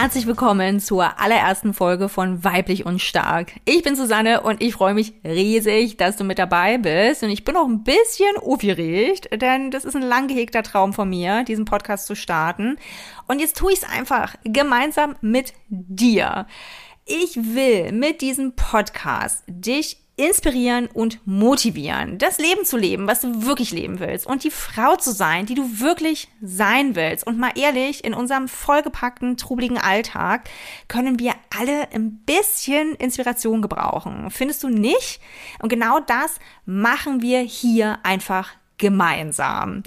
Herzlich willkommen zur allerersten Folge von Weiblich und Stark. Ich bin Susanne und ich freue mich riesig, dass du mit dabei bist. Und ich bin auch ein bisschen aufgeregt, denn das ist ein lang gehegter Traum von mir, diesen Podcast zu starten. Und jetzt tue ich es einfach gemeinsam mit dir. Ich will mit diesem Podcast dich inspirieren und motivieren, das Leben zu leben, was du wirklich leben willst und die Frau zu sein, die du wirklich sein willst. Und mal ehrlich, in unserem vollgepackten, trubeligen Alltag können wir alle ein bisschen Inspiration gebrauchen. Findest du nicht? Und genau das machen wir hier einfach gemeinsam.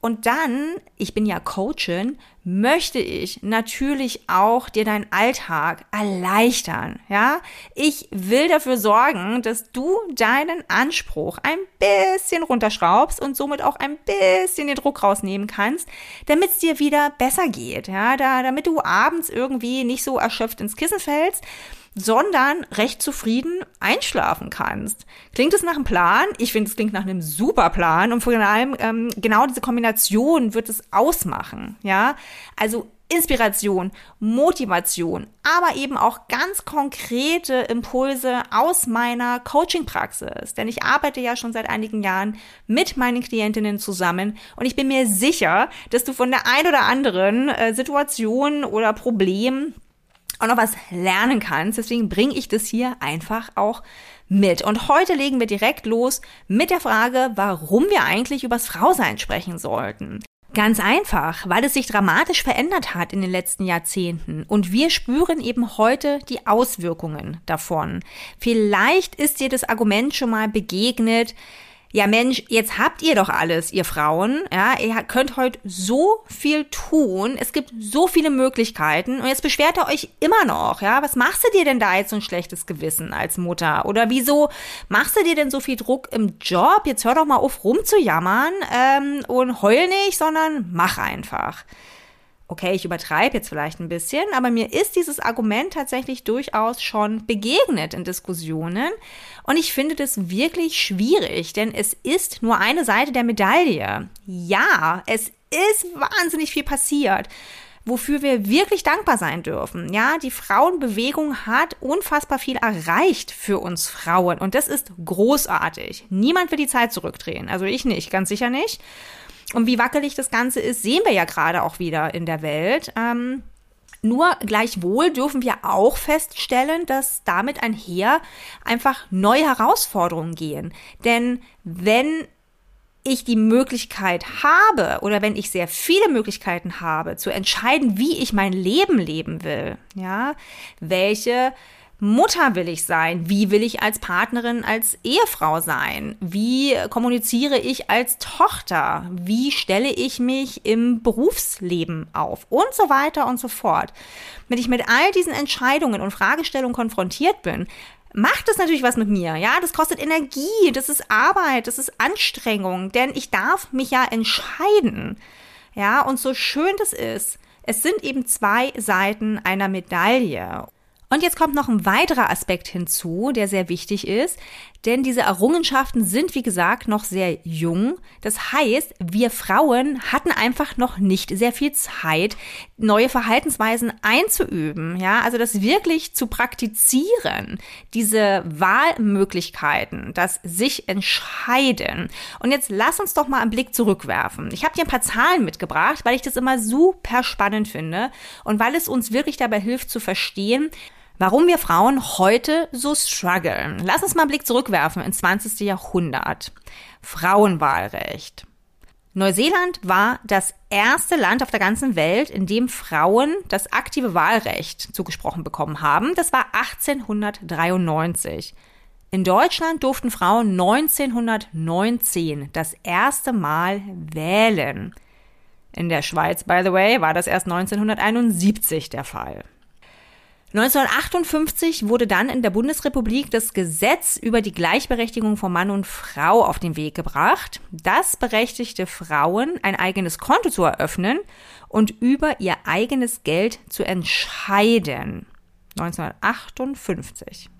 Und dann, ich bin ja Coachin, möchte ich natürlich auch dir deinen Alltag erleichtern, ja? Ich will dafür sorgen, dass du deinen Anspruch ein bisschen runterschraubst und somit auch ein bisschen den Druck rausnehmen kannst, damit es dir wieder besser geht, ja? Da, damit du abends irgendwie nicht so erschöpft ins Kissen fällst, sondern recht zufrieden einschlafen kannst. Klingt es nach einem Plan? Ich finde, es klingt nach einem super Plan und vor allem ähm, genau diese Kombination wird es ausmachen. Ja, also Inspiration, Motivation, aber eben auch ganz konkrete Impulse aus meiner Coaching-Praxis. Denn ich arbeite ja schon seit einigen Jahren mit meinen Klientinnen zusammen und ich bin mir sicher, dass du von der ein oder anderen äh, Situation oder Problem auch noch was lernen kannst. Deswegen bringe ich das hier einfach auch mit. Und heute legen wir direkt los mit der Frage, warum wir eigentlich übers Frausein sprechen sollten. Ganz einfach, weil es sich dramatisch verändert hat in den letzten Jahrzehnten und wir spüren eben heute die Auswirkungen davon. Vielleicht ist dir das Argument schon mal begegnet, ja Mensch, jetzt habt ihr doch alles, ihr Frauen, ja, ihr könnt heute so viel tun, es gibt so viele Möglichkeiten. Und jetzt beschwert ihr euch immer noch, ja, was machst du dir denn da jetzt so ein schlechtes Gewissen als Mutter? Oder wieso machst du dir denn so viel Druck im Job, jetzt hör doch mal auf rumzujammern ähm, und heul nicht, sondern mach einfach. Okay, ich übertreibe jetzt vielleicht ein bisschen, aber mir ist dieses Argument tatsächlich durchaus schon begegnet in Diskussionen und ich finde das wirklich schwierig, denn es ist nur eine Seite der Medaille. Ja, es ist wahnsinnig viel passiert wofür wir wirklich dankbar sein dürfen. Ja, die Frauenbewegung hat unfassbar viel erreicht für uns Frauen und das ist großartig. Niemand will die Zeit zurückdrehen, also ich nicht, ganz sicher nicht. Und wie wackelig das Ganze ist, sehen wir ja gerade auch wieder in der Welt. Ähm, nur gleichwohl dürfen wir auch feststellen, dass damit einher einfach neue Herausforderungen gehen. Denn wenn ich die Möglichkeit habe oder wenn ich sehr viele Möglichkeiten habe, zu entscheiden, wie ich mein Leben leben will, ja, welche Mutter will ich sein? Wie will ich als Partnerin, als Ehefrau sein? Wie kommuniziere ich als Tochter? Wie stelle ich mich im Berufsleben auf? Und so weiter und so fort. Wenn ich mit all diesen Entscheidungen und Fragestellungen konfrontiert bin, macht es natürlich was mit mir. Ja, das kostet Energie, das ist Arbeit, das ist Anstrengung, denn ich darf mich ja entscheiden. Ja, und so schön das ist, es sind eben zwei Seiten einer Medaille. Und jetzt kommt noch ein weiterer Aspekt hinzu, der sehr wichtig ist, denn diese Errungenschaften sind, wie gesagt, noch sehr jung. Das heißt, wir Frauen hatten einfach noch nicht sehr viel Zeit, neue Verhaltensweisen einzuüben, ja, also das wirklich zu praktizieren, diese Wahlmöglichkeiten, das sich entscheiden. Und jetzt lass uns doch mal einen Blick zurückwerfen. Ich habe dir ein paar Zahlen mitgebracht, weil ich das immer super spannend finde und weil es uns wirklich dabei hilft zu verstehen, Warum wir Frauen heute so strugglen. Lass uns mal einen Blick zurückwerfen ins 20. Jahrhundert. Frauenwahlrecht. Neuseeland war das erste Land auf der ganzen Welt, in dem Frauen das aktive Wahlrecht zugesprochen bekommen haben. Das war 1893. In Deutschland durften Frauen 1919 das erste Mal wählen. In der Schweiz, by the way, war das erst 1971 der Fall. 1958 wurde dann in der Bundesrepublik das Gesetz über die Gleichberechtigung von Mann und Frau auf den Weg gebracht. Das berechtigte Frauen, ein eigenes Konto zu eröffnen und über ihr eigenes Geld zu entscheiden. 1958.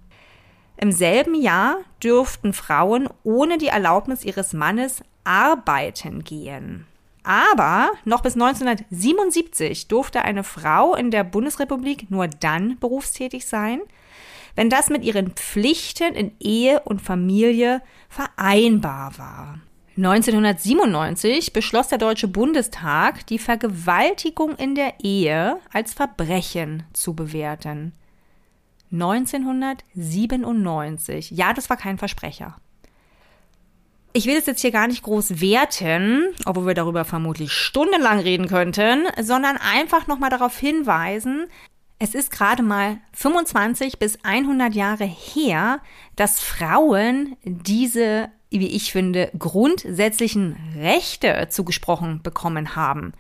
Im selben Jahr dürften Frauen ohne die Erlaubnis ihres Mannes arbeiten gehen. Aber noch bis 1977 durfte eine Frau in der Bundesrepublik nur dann berufstätig sein, wenn das mit ihren Pflichten in Ehe und Familie vereinbar war. 1997 beschloss der Deutsche Bundestag, die Vergewaltigung in der Ehe als Verbrechen zu bewerten. 1997. Ja, das war kein Versprecher. Ich will es jetzt hier gar nicht groß werten, obwohl wir darüber vermutlich stundenlang reden könnten, sondern einfach nochmal darauf hinweisen, es ist gerade mal 25 bis 100 Jahre her, dass Frauen diese, wie ich finde, grundsätzlichen Rechte zugesprochen bekommen haben.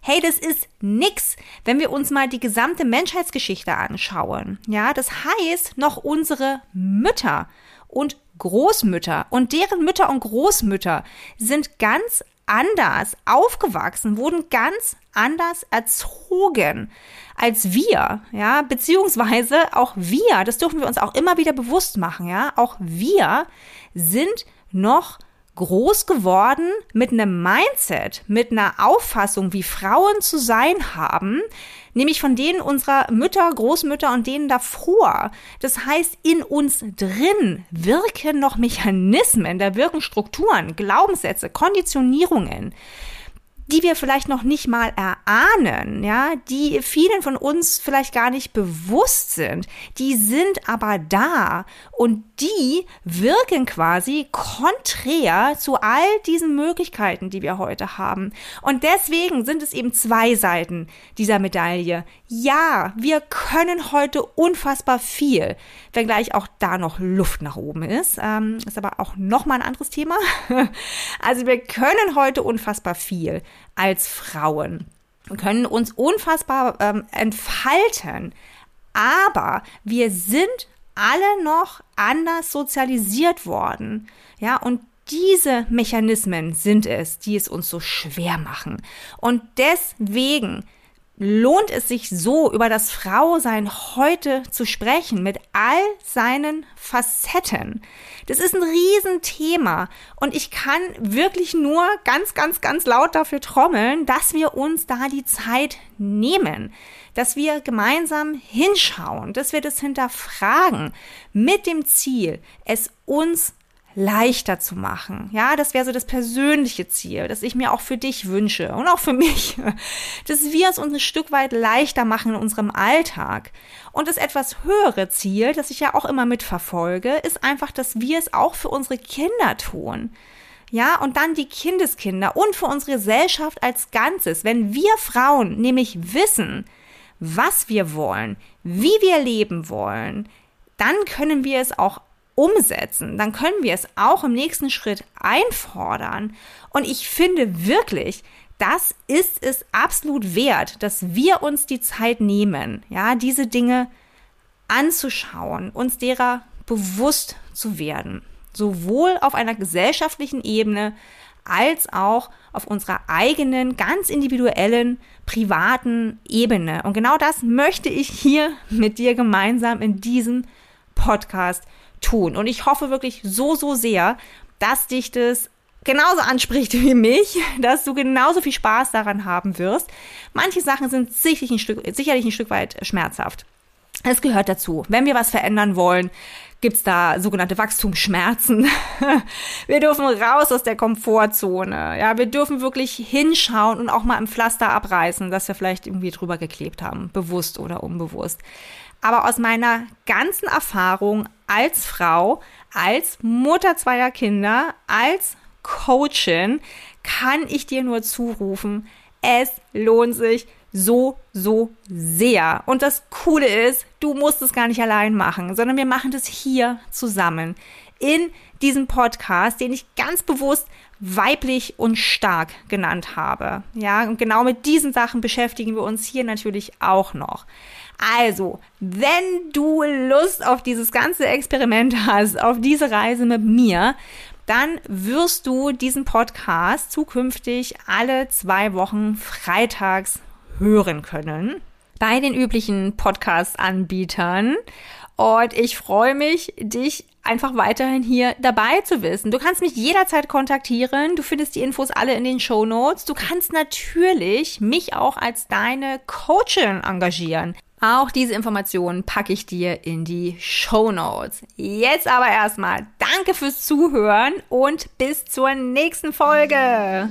Hey, das ist nix, wenn wir uns mal die gesamte Menschheitsgeschichte anschauen. Ja, das heißt, noch unsere Mütter und Großmütter. Und deren Mütter und Großmütter sind ganz anders aufgewachsen, wurden ganz anders erzogen als wir, ja, beziehungsweise auch wir, das dürfen wir uns auch immer wieder bewusst machen, ja, auch wir sind noch groß geworden mit einem Mindset, mit einer Auffassung, wie Frauen zu sein haben, nämlich von denen unserer Mütter, Großmütter und denen davor. Das heißt, in uns drin wirken noch Mechanismen, da wirken Strukturen, Glaubenssätze, Konditionierungen, die wir vielleicht noch nicht mal erahnen, ja, die vielen von uns vielleicht gar nicht bewusst sind, die sind aber da und die wirken quasi konträr zu all diesen Möglichkeiten, die wir heute haben. Und deswegen sind es eben zwei Seiten dieser Medaille. Ja, wir können heute unfassbar viel, wenngleich auch da noch Luft nach oben ist. Ähm, ist aber auch nochmal ein anderes Thema. Also wir können heute unfassbar viel als Frauen. Wir können uns unfassbar ähm, entfalten. Aber wir sind alle noch anders sozialisiert worden. Ja, und diese Mechanismen sind es, die es uns so schwer machen. Und deswegen lohnt es sich so, über das Frausein heute zu sprechen, mit all seinen Facetten. Das ist ein Riesenthema und ich kann wirklich nur ganz, ganz, ganz laut dafür trommeln, dass wir uns da die Zeit nehmen, dass wir gemeinsam hinschauen, dass wir das hinterfragen mit dem Ziel, es uns leichter zu machen. Ja, das wäre so das persönliche Ziel, das ich mir auch für dich wünsche und auch für mich, dass wir es uns ein Stück weit leichter machen in unserem Alltag. Und das etwas höhere Ziel, das ich ja auch immer mitverfolge, ist einfach, dass wir es auch für unsere Kinder tun. Ja, und dann die Kindeskinder und für unsere Gesellschaft als Ganzes. Wenn wir Frauen nämlich wissen, was wir wollen, wie wir leben wollen, dann können wir es auch umsetzen, dann können wir es auch im nächsten Schritt einfordern. Und ich finde wirklich, das ist es absolut wert, dass wir uns die Zeit nehmen, ja, diese Dinge anzuschauen, uns derer bewusst zu werden. Sowohl auf einer gesellschaftlichen Ebene als auch auf unserer eigenen, ganz individuellen, privaten Ebene. Und genau das möchte ich hier mit dir gemeinsam in diesem Podcast tun. Und ich hoffe wirklich so, so sehr, dass dich das genauso anspricht wie mich, dass du genauso viel Spaß daran haben wirst. Manche Sachen sind sicherlich ein Stück, sicherlich ein Stück weit schmerzhaft. Es gehört dazu. Wenn wir was verändern wollen, gibt's da sogenannte Wachstumsschmerzen. Wir dürfen raus aus der Komfortzone. Ja, wir dürfen wirklich hinschauen und auch mal im Pflaster abreißen, das wir vielleicht irgendwie drüber geklebt haben, bewusst oder unbewusst. Aber aus meiner ganzen Erfahrung als Frau, als Mutter zweier Kinder, als Coachin kann ich dir nur zurufen, es lohnt sich so, so sehr. Und das Coole ist, du musst es gar nicht allein machen, sondern wir machen das hier zusammen in diesem Podcast, den ich ganz bewusst weiblich und stark genannt habe. Ja, und genau mit diesen Sachen beschäftigen wir uns hier natürlich auch noch. Also, wenn du Lust auf dieses ganze Experiment hast, auf diese Reise mit mir, dann wirst du diesen Podcast zukünftig alle zwei Wochen freitags hören können bei den üblichen Podcast-Anbietern. Und ich freue mich, dich einfach weiterhin hier dabei zu wissen. Du kannst mich jederzeit kontaktieren. Du findest die Infos alle in den Show Notes. Du kannst natürlich mich auch als deine Coachin engagieren. Auch diese Informationen packe ich dir in die Show Notes. Jetzt aber erstmal danke fürs Zuhören und bis zur nächsten Folge.